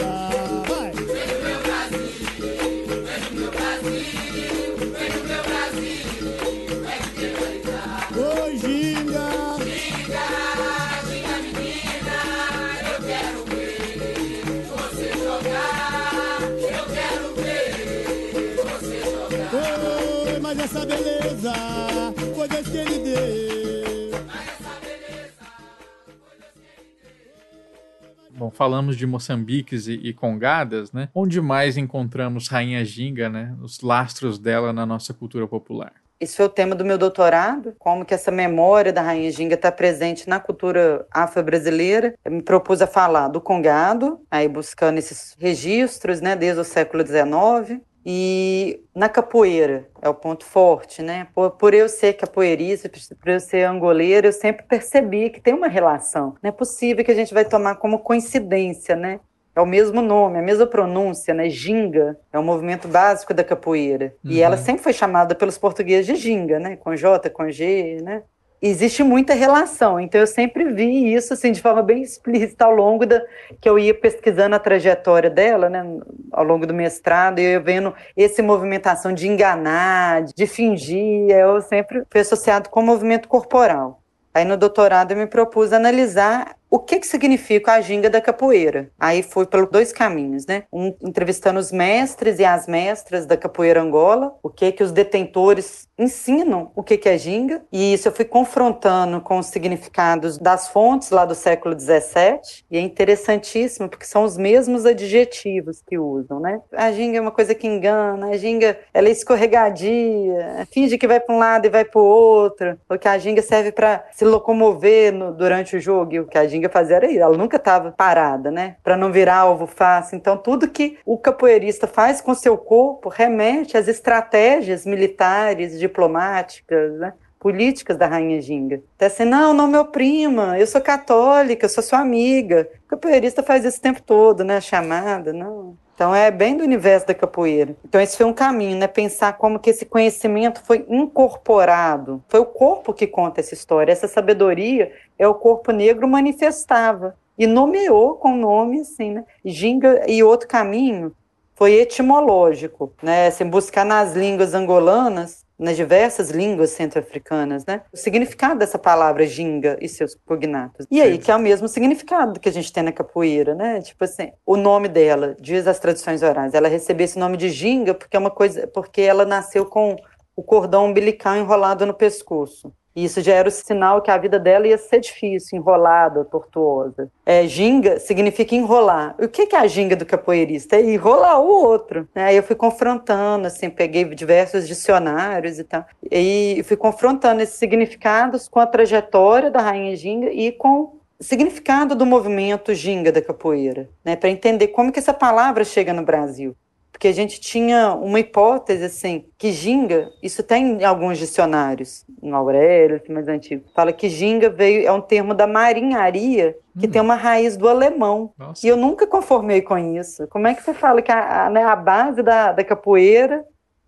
Falamos de Moçambiques e, e Congadas, né? Onde mais encontramos Rainha Ginga, né? Os lastros dela na nossa cultura popular. Esse foi o tema do meu doutorado, como que essa memória da Rainha Ginga está presente na cultura afro-brasileira. Eu me propus a falar do Congado, aí buscando esses registros, né, desde o século XIX, e na capoeira, é o ponto forte, né? Por, por eu ser capoeirista, por eu ser angoleira, eu sempre percebi que tem uma relação. Não é possível que a gente vai tomar como coincidência, né? É o mesmo nome, a mesma pronúncia, né? Ginga é o movimento básico da capoeira. E Uhum. ela sempre foi chamada pelos portugueses de ginga, né? Com J, com G, né? Existe muita relação, então eu sempre vi isso assim de forma bem explícita ao longo da que eu ia pesquisando a trajetória dela, né, ao longo do mestrado, e eu ia vendo essa movimentação de enganar, de fingir, eu sempre fui associado com o movimento corporal. Aí no doutorado eu me propus analisar o que, que significa a ginga da capoeira. Aí fui pelos dois caminhos, né? Um entrevistando os mestres e as mestras da capoeira Angola, o que que os detentores ensinam o que que é ginga, e isso eu fui confrontando com os significados das fontes lá do século XVII, e é interessantíssimo porque são os mesmos adjetivos que usam, né? A ginga é uma coisa que engana, a ginga ela é escorregadia, finge que vai para um lado e vai para o outro, porque a ginga serve para se locomover no- durante o jogo, e o que a ginga fazia era isso, ela nunca estava parada, né? Para não virar alvo fácil. Então, tudo que o capoeirista faz com seu corpo remete às estratégias militares, diplomáticas, né? políticas da Rainha Ginga. Até assim, não, não, meu prima, eu sou católica, eu sou sua amiga. O capoeirista faz isso o tempo todo, né? Chamada, não. Então é bem do universo da capoeira. Então esse foi um caminho, né? Pensar como que esse conhecimento foi incorporado. Foi o corpo que conta essa história. Essa sabedoria é o corpo negro manifestava e nomeou com nome assim, né? Ginga e outro caminho foi etimológico, né? Assim, buscar nas línguas angolanas, nas diversas línguas centro-africanas, né? O significado dessa palavra ginga e seus cognatos. E aí, que é o mesmo significado que a gente tem na capoeira, né? Tipo assim, o nome dela, diz as tradições orais, ela recebeu esse nome de ginga porque é uma coisa, porque ela nasceu com o cordão umbilical enrolado no pescoço. E isso já era o sinal que a vida dela ia ser difícil, enrolada, tortuosa. É, ginga significa enrolar. O que é a ginga do capoeirista? É enrolar o outro. Né? Aí eu fui confrontando, assim, peguei diversos dicionários e tal, e fui confrontando esses significados com a trajetória da rainha ginga e com significado do movimento ginga da capoeira, né? para entender como que essa palavra chega no Brasil porque a gente tinha uma hipótese assim que ginga, isso tem em alguns dicionários, no Aurélio, é mais antigo, fala que ginga veio é um termo da marinharia que hum. tem uma raiz do alemão. Nossa. E eu nunca conformei com isso. Como é que você fala que a, a, né, a base da, da capoeira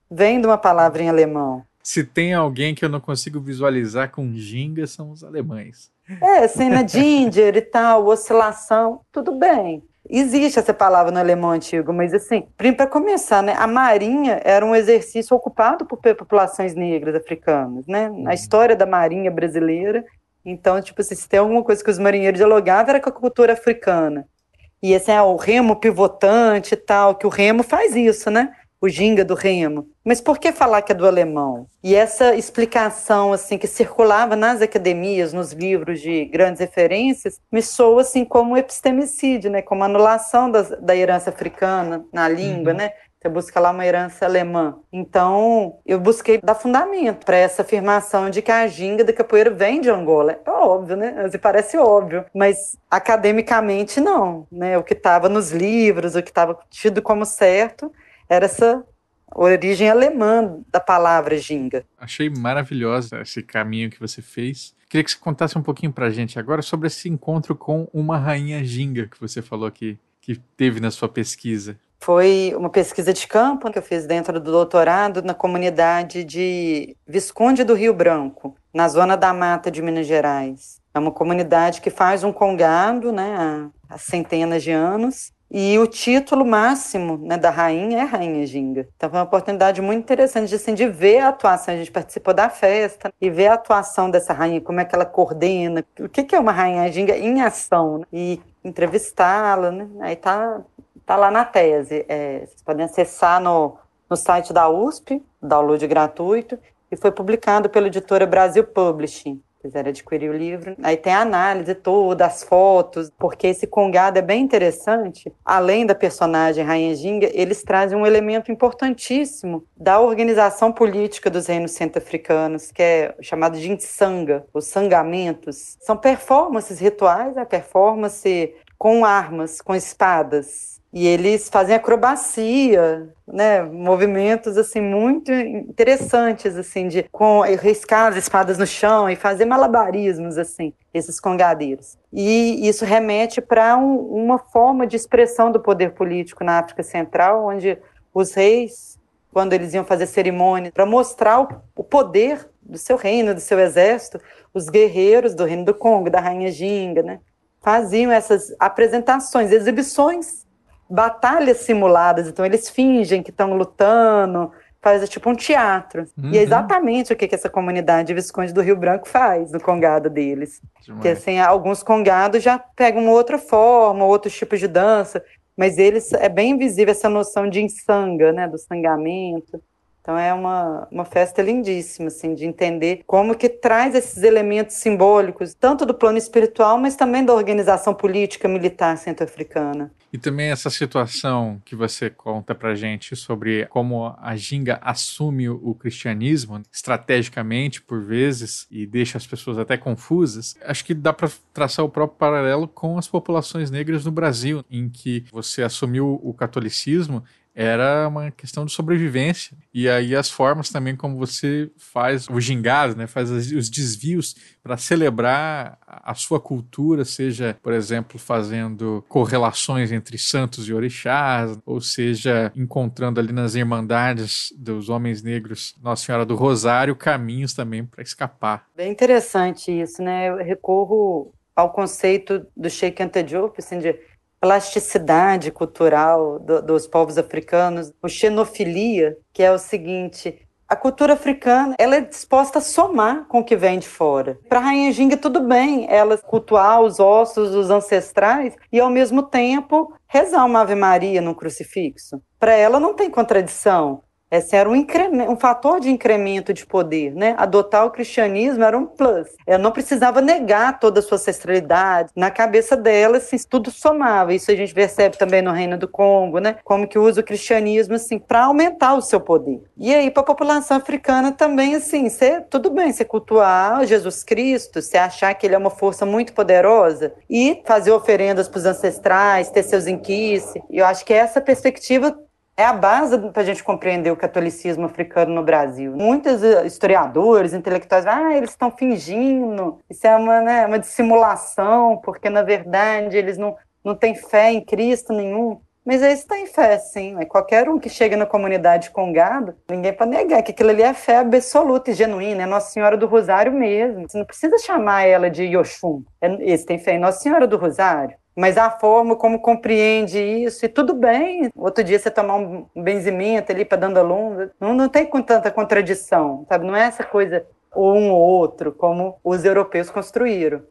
vem de uma palavra em alemão? Se tem alguém que eu não consigo visualizar com ginga, são os alemães. É, cena ginger e tal, oscilação, tudo bem. Existe essa palavra no alemão antigo, mas assim, para começar, né, a marinha era um exercício ocupado por populações negras africanas, né? Na uhum. história da marinha brasileira, então, tipo assim, se tem alguma coisa que os marinheiros dialogavam era com a cultura africana. E esse é o remo pivotante e tal, que o remo faz isso, né? O ginga do remo. Mas por que falar que é do alemão? E essa explicação assim que circulava nas academias, nos livros de grandes referências, me soa assim como epistemicídio, né? Como anulação das, da herança africana na língua, uhum. né? Você busca lá uma herança alemã. Então, eu busquei dar fundamento para essa afirmação de que a ginga da capoeira vem de Angola. É óbvio, né? Parece óbvio, mas academicamente não. Né? O que estava nos livros, o que estava tido como certo, era essa origem alemã da palavra ginga. Achei maravilhosa esse caminho que você fez. Queria que você contasse um pouquinho para a gente agora sobre esse encontro com uma rainha ginga que você falou que, que teve na sua pesquisa. Foi uma pesquisa de campo que eu fiz dentro do doutorado na comunidade de Visconde do Rio Branco, na zona da mata de Minas Gerais. É uma comunidade que faz um congado né, há centenas de anos e o título máximo né, da rainha é Rainha Ginga. Então foi uma oportunidade muito interessante de, assim, de ver a atuação. A gente participou da festa e ver a atuação dessa rainha, como é que ela coordena, o que, é uma Rainha Ginga em ação, né? e entrevistá-la. Né? Aí tá, tá lá na tese. É, vocês podem acessar no, no site da USP, download gratuito, e foi publicado pela editora Brasil Publishing quiser adquirir o livro. Aí tem a análise toda, as fotos, porque esse congado é bem interessante. Além da personagem Rainha Ginga, eles trazem um elemento importantíssimo da organização política dos reinos centro-africanos, que é chamado de insanga, os sangamentos. São performances rituais, a performance com armas, com espadas, e eles fazem acrobacia, né, movimentos assim muito interessantes assim de com riscar as espadas no chão e fazer malabarismos assim esses congadeiros. E isso remete para um, uma forma de expressão do poder político na África Central, onde os reis, quando eles iam fazer cerimônias para mostrar o, o poder do seu reino, do seu exército, os guerreiros do reino do Congo, da rainha Ginga, né, faziam essas apresentações, exibições batalhas simuladas, então eles fingem que estão lutando, faz tipo um teatro. Uhum. E é uhum. exatamente o que, que essa comunidade Visconde do Rio Branco faz no congado deles. Demais. Que assim, alguns congados já pegam outra forma, outros tipos de dança, mas eles é bem visível essa noção de insanga, né, do sangamento. Então é uma, uma festa lindíssima, assim, de entender como que traz esses elementos simbólicos, tanto do plano espiritual, mas também da organização política militar centro-africana. E também essa situação que você conta pra gente sobre como a Ginga assume o cristianismo estrategicamente, por vezes, e deixa as pessoas até confusas, acho que dá para traçar o próprio paralelo com as populações negras no Brasil, em que você assumiu o catolicismo era uma questão de sobrevivência. E aí as formas também como você faz o gingado, né, faz os desvios para celebrar a sua cultura, seja, por exemplo, fazendo correlações entre santos e orixás, ou seja, encontrando ali nas irmandades dos homens negros Nossa Senhora do Rosário caminhos também para escapar. Bem interessante isso, né? Eu recorro ao conceito do Sheikh Anta Diop, assim, de plasticidade cultural do, dos povos africanos, o xenofilia, que é o seguinte: a cultura africana ela é disposta a somar com o que vem de fora. Para a Rainha Ginga, tudo bem ela cultuar os ossos dos ancestrais e, ao mesmo tempo, rezar uma Ave Maria no crucifixo. Para ela não tem contradição. Esse era um, um fator de incremento de poder, né? Adotar o cristianismo era um plus. Ela não precisava negar toda a sua ancestralidade. Na cabeça dela, assim, tudo somava. Isso a gente percebe também no Reino do Congo, né? Como que usa o cristianismo, assim, para aumentar o seu poder. E aí, para a população africana também, assim, cê, tudo bem você cultuar Jesus Cristo, você achar que ele é uma força muito poderosa e fazer oferendas para os ancestrais, ter seus inquices. E eu acho que essa perspectiva é a base para a gente compreender o catolicismo africano no Brasil. Muitos eh, historiadores, intelectuais, ah, eles estão fingindo, isso é uma, né, uma dissimulação, porque na verdade eles não, não têm fé em Cristo nenhum. Mas eles têm fé, sim. É qualquer um que chega na comunidade com gado, ninguém pode negar que aquilo ali é fé absoluta e genuína, é Nossa Senhora do Rosário mesmo. Você não precisa chamar ela de Yoshun. É, eles têm fé em Nossa Senhora do Rosário mas a forma como compreende isso, e tudo bem, outro dia você tomar um benzimento ali para dando longa, não, não tem com tanta contradição, sabe? Não é essa coisa ou um ou outro, como os europeus construíram.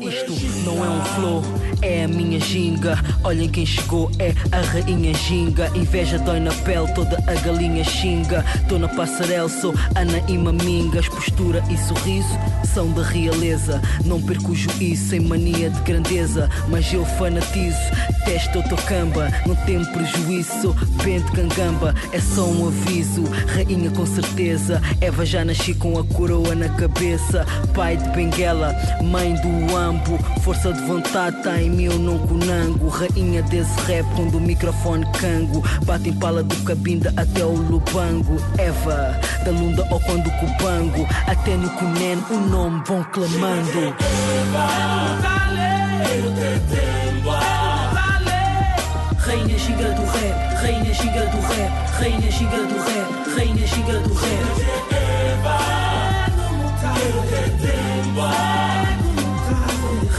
Isto não é um flow, é a minha ginga. Olhem quem chegou, é a rainha ginga. Inveja dói na pele, toda a galinha xinga. Tô na passarela, sou Ana e Mamingas. Postura e sorriso são da realeza. Não perco o juízo sem mania de grandeza. Mas eu fanatizo, testo autocamba. Não tenho prejuízo, sou vento cangamba. É só um aviso, rainha com certeza. Eva já nasci com a coroa na cabeça. Pai de Benguela, mãe do ambo. Força de vontade tá em mim, eu não conango. Rainha desse rap, quando o microfone cango. Bate em pala do cabinda até o lubango. Eva, da lunda ou quando cubango. Até no cunen o nome vão clamando. Rainha giga do rap, rainha giga do rap, rainha giga do rap, rainha giga do rap.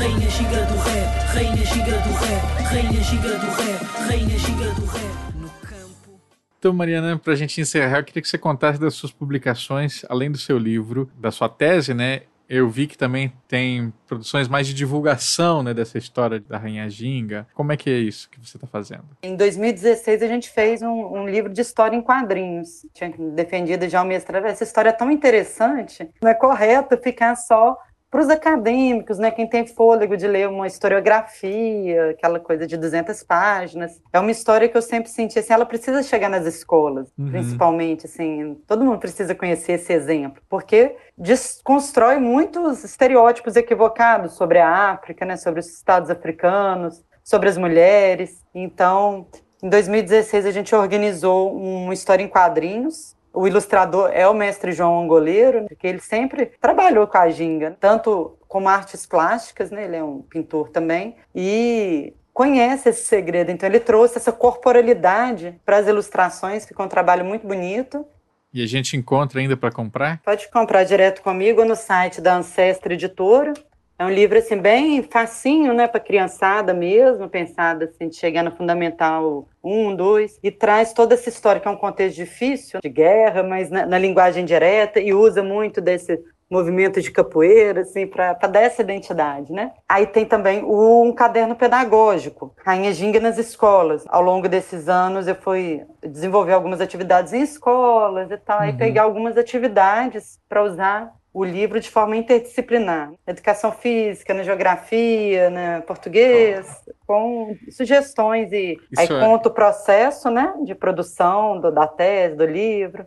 Rainha giga do rap, rainha giga do rap, rainha giga do rap, rainha giga do rap. No campo. Então, Mariana, para a gente encerrar, eu queria que você contasse das suas publicações, além do seu livro, da sua tese, né? Eu vi que também tem produções mais de divulgação né, dessa história da Rainha Ginga. Como é que é isso que você está fazendo? Em 2016, a gente fez um, um, livro de história em quadrinhos. Tinha defendido já o mestrado. Essa história é tão interessante, não é correto ficar só para os acadêmicos, né, quem tem fôlego de ler uma historiografia, aquela coisa de 200 páginas, é uma história que eu sempre senti assim, ela precisa chegar nas escolas, uhum. principalmente assim, todo mundo precisa conhecer esse exemplo, porque desconstrói muitos estereótipos equivocados sobre a África, né, sobre os estados africanos, sobre as mulheres. Então, em 2016 a gente organizou uma história em quadrinhos o ilustrador é o mestre João Angoleiro, porque ele sempre trabalhou com a ginga, tanto como artes plásticas, né? Ele é um pintor também, e conhece esse segredo. Então ele trouxe essa corporalidade para as ilustrações, ficou um trabalho muito bonito. E a gente encontra ainda para comprar? Pode comprar direto comigo no site da Ancestra Editora. É um livro assim bem facinho, né, para criançada mesmo, pensado assim de chegar no fundamental 1, 2 e traz toda essa história que é um contexto difícil de guerra, mas na, na linguagem direta e usa muito desse movimento de capoeira, assim, para dar essa identidade, né? Aí tem também o, um caderno pedagógico, Rainha Ginga nas escolas. Ao longo desses anos eu fui desenvolver algumas atividades em escolas e tal, uhum. e pegar algumas atividades para usar o livro de forma interdisciplinar. Educação física, na geografia, na português, com sugestões e Isso aí é- conta o processo né, de produção do, da tese, do livro.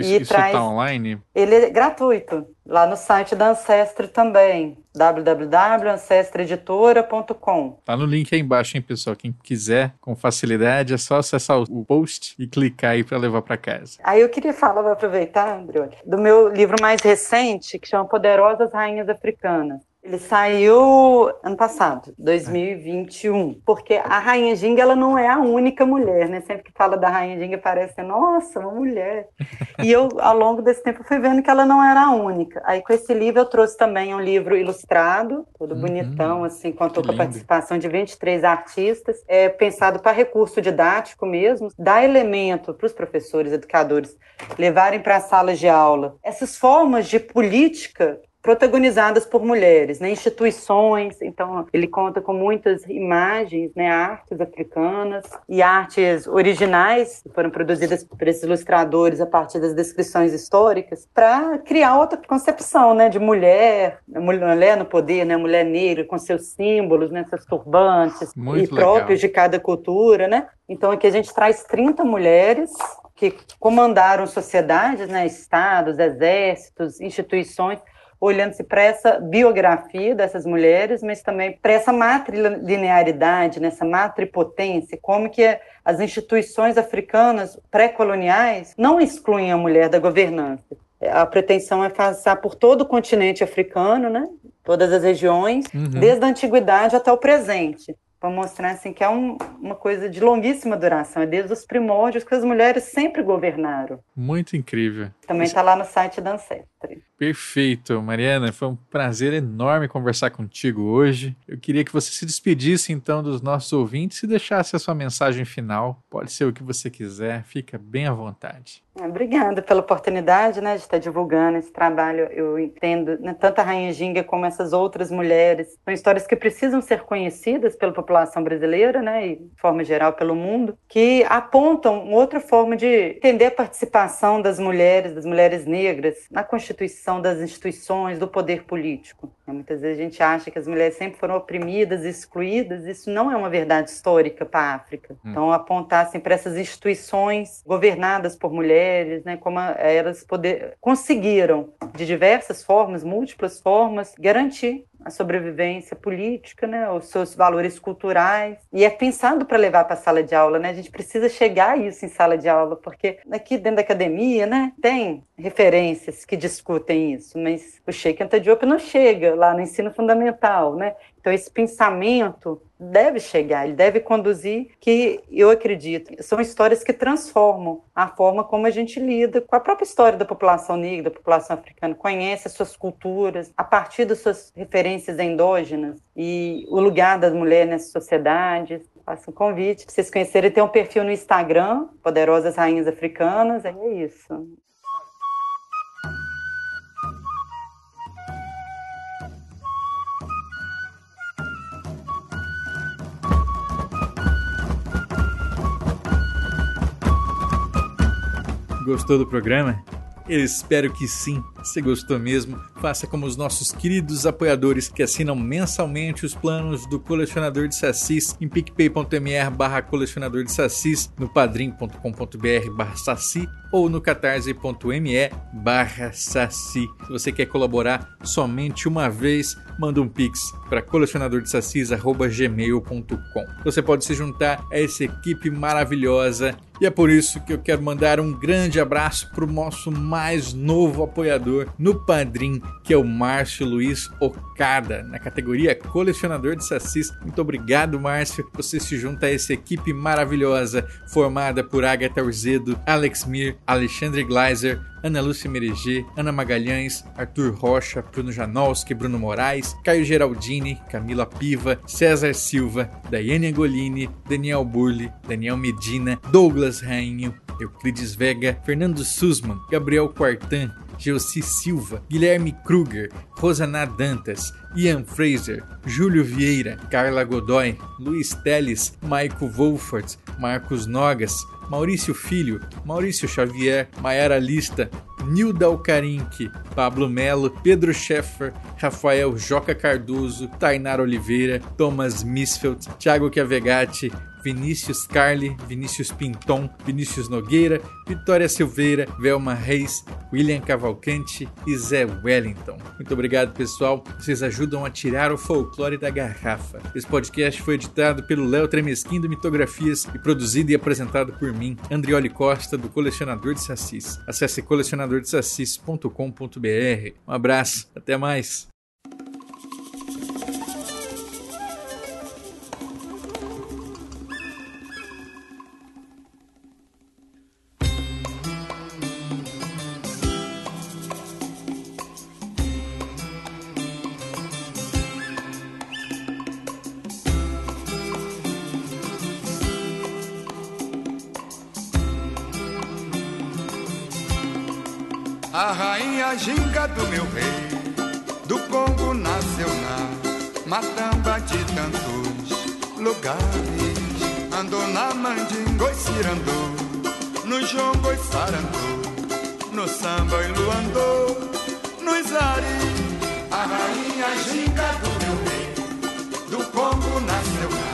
Isso, e isso traz- tá online? Ele é gratuito, lá no site da Ancestre também, www.ancestreditora.com. Tá no link aí embaixo, hein, pessoal? Quem quiser, com facilidade, é só acessar o post e clicar aí para levar para casa. Aí eu queria falar, vou aproveitar, André, do meu livro mais recente, que chama Poderosas Rainhas Africanas. Ele saiu ano passado, 2021, porque a Rainha Ginga ela não é a única mulher, né? Sempre que fala da Rainha Ginga parece, nossa, uma mulher. E eu, ao longo desse tempo, fui vendo que ela não era a única. Aí com esse livro eu trouxe também um livro ilustrado, todo Uhum. bonitão, assim, contou que com a participação de 23 artistas, é pensado para recurso didático mesmo, dá elemento para os professores, educadores levarem para as salas de aula essas formas de política protagonizadas por mulheres, né, instituições. Então, ele conta com muitas imagens, né, artes africanas e artes originais que foram produzidas por esses ilustradores a partir das descrições históricas para criar outra concepção, né, de mulher, mulher no poder, né, mulher negra com seus símbolos, né, seus turbantes Muito e próprios legal. de cada cultura, né? Então aqui a gente traz 30 mulheres que comandaram sociedades, né, estados, exércitos, instituições, olhando-se para essa biografia dessas mulheres, mas também para essa matrilinearidade, nessa matripotência, como que as instituições africanas pré-coloniais não excluem a mulher da governança. A pretensão é passar por todo o continente africano, né? todas as regiões, Uhum. desde a antiguidade até o presente para mostrar assim que é um, uma coisa de longuíssima duração, é desde os primórdios que as mulheres sempre governaram. Muito incrível. Também está lá no site da Ancestry. Perfeito, Mariana. Foi um prazer enorme conversar contigo hoje. Eu queria que você se despedisse então dos nossos ouvintes e deixasse a sua mensagem final. Pode ser o que você quiser, fica bem à vontade. Obrigada pela oportunidade né, de estar divulgando esse trabalho. Eu entendo, né, tanto a Rainha Ginga como essas outras mulheres, são histórias que precisam ser conhecidas pela população brasileira, né, e de forma geral pelo mundo, que apontam outra forma de entender a participação das mulheres, das mulheres negras, na constituição das instituições, do poder político. Muitas vezes a gente acha que as mulheres sempre foram oprimidas, excluídas, isso não é uma verdade histórica para a África. Hum. Então, apontar assim, para essas instituições governadas por mulheres, né, como elas poder, conseguiram, de diversas formas, múltiplas formas, garantir a sobrevivência política, né, os seus valores culturais, e é pensado para levar para a sala de aula, né? A gente precisa chegar a isso em sala de aula, porque aqui dentro da academia, né, tem referências que discutem isso, mas o Sheikh Anta Diop não chega lá no ensino fundamental, né? Então esse pensamento deve chegar, ele deve conduzir, que eu acredito, são histórias que transformam a forma como a gente lida com a própria história da população negra, da população africana, conhece as suas culturas, a partir das suas referências endógenas e o lugar das mulheres nessas sociedades. Faço um convite para vocês conhecerem, tem um perfil no Instagram, Poderosas Rainhas Africanas, é isso. Gostou do programa? Eu espero que sim. Se gostou mesmo, faça como os nossos queridos apoiadores que assinam mensalmente os planos do Colecionador de Sassis em picpay.me barra colecionador de sassis, no padrim.com.br barra saci ou no catarse.me barra saci. Se você quer colaborar somente uma vez, manda um pix para colecionadordesassis.gmail.com. Você pode se juntar a essa equipe maravilhosa e é por isso que eu quero mandar um grande abraço para o nosso mais novo apoiador no Padrim, que é o Márcio Luiz Okada, na categoria Colecionador de Sassis. Muito obrigado, Márcio. Você se junta a essa equipe maravilhosa, formada por Agatha Urzedo, Alex Mir, Alexandre Gleiser, Ana Lúcia Mereger, Ana Magalhães, Arthur Rocha, Bruno Janowski, Bruno Moraes, Caio Geraldini, Camila Piva, César Silva, Daiane Angolini, Daniel Burli, Daniel Medina, Douglas Rainho, Euclides Vega, Fernando Sussman, Gabriel Quartan, Geossi Silva, Guilherme Kruger, Rosana Dantas, Ian Fraser, Júlio Vieira, Carla Godoy, Luiz Teles, Maico Wolfert, Marcos Nogas, Maurício Filho, Maurício Xavier, Maiara Lista, Nilda Alcarinque, Pablo Melo, Pedro Scheffer, Rafael Joca Cardoso, Tainar Oliveira, Thomas Misfeld, Thiago Chiavegatti, Vinícius Carli, Vinícius Pinton, Vinícius Nogueira, Vitória Silveira, Velma Reis, William Cavalcante e Zé Wellington. Muito obrigado, pessoal. Vocês ajudam a tirar o folclore da garrafa. Esse podcast foi editado pelo Léo Tremesquim do Mitografias e produzido e apresentado por mim, Andrioli Costa, do Colecionador de Sassis. Acesse colecionadordesassis.com.br. Um abraço, até mais. Ginga do meu rei do Congo nasceu na matamba de tantos lugares. Andou na mandingo e cirandou, no jongo e sarandou, no samba e luandou, nos ares. A rainha ginga do meu rei, do Congo nasceu na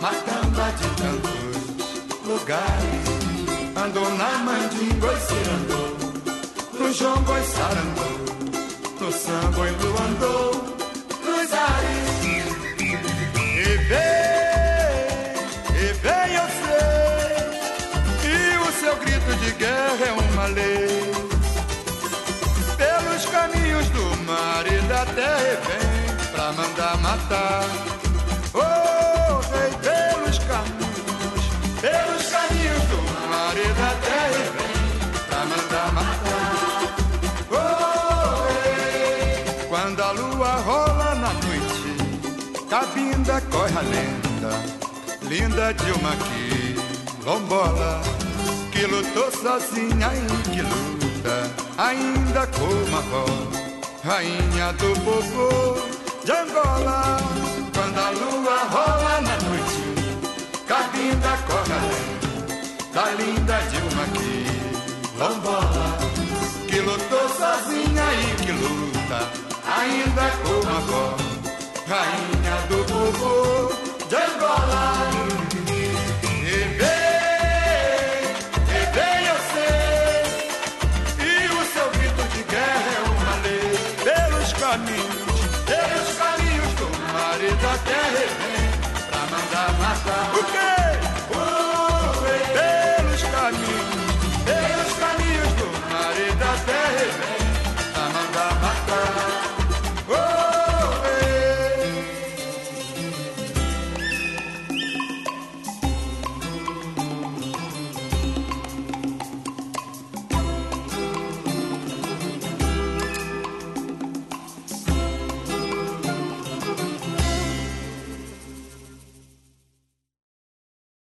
matamba de tantos lugares. Andou na mandingo e cirandou, no jongo e sarandou, no samba e luandou, nos ares. E vem, e vem eu sei, e o seu grito de guerra é uma lei. Pelos caminhos do mar e da terra e vem pra mandar matar. Oh, linda Dilma quilombola, que lutou sozinha e que luta ainda como avó, rainha do povo de Angola. Quando a lua rola na noite, cabinda corre a da linda Dilma quilombola, que lutou sozinha e que luta ainda como avó, rainha do povo de Angola. Pelos caminhos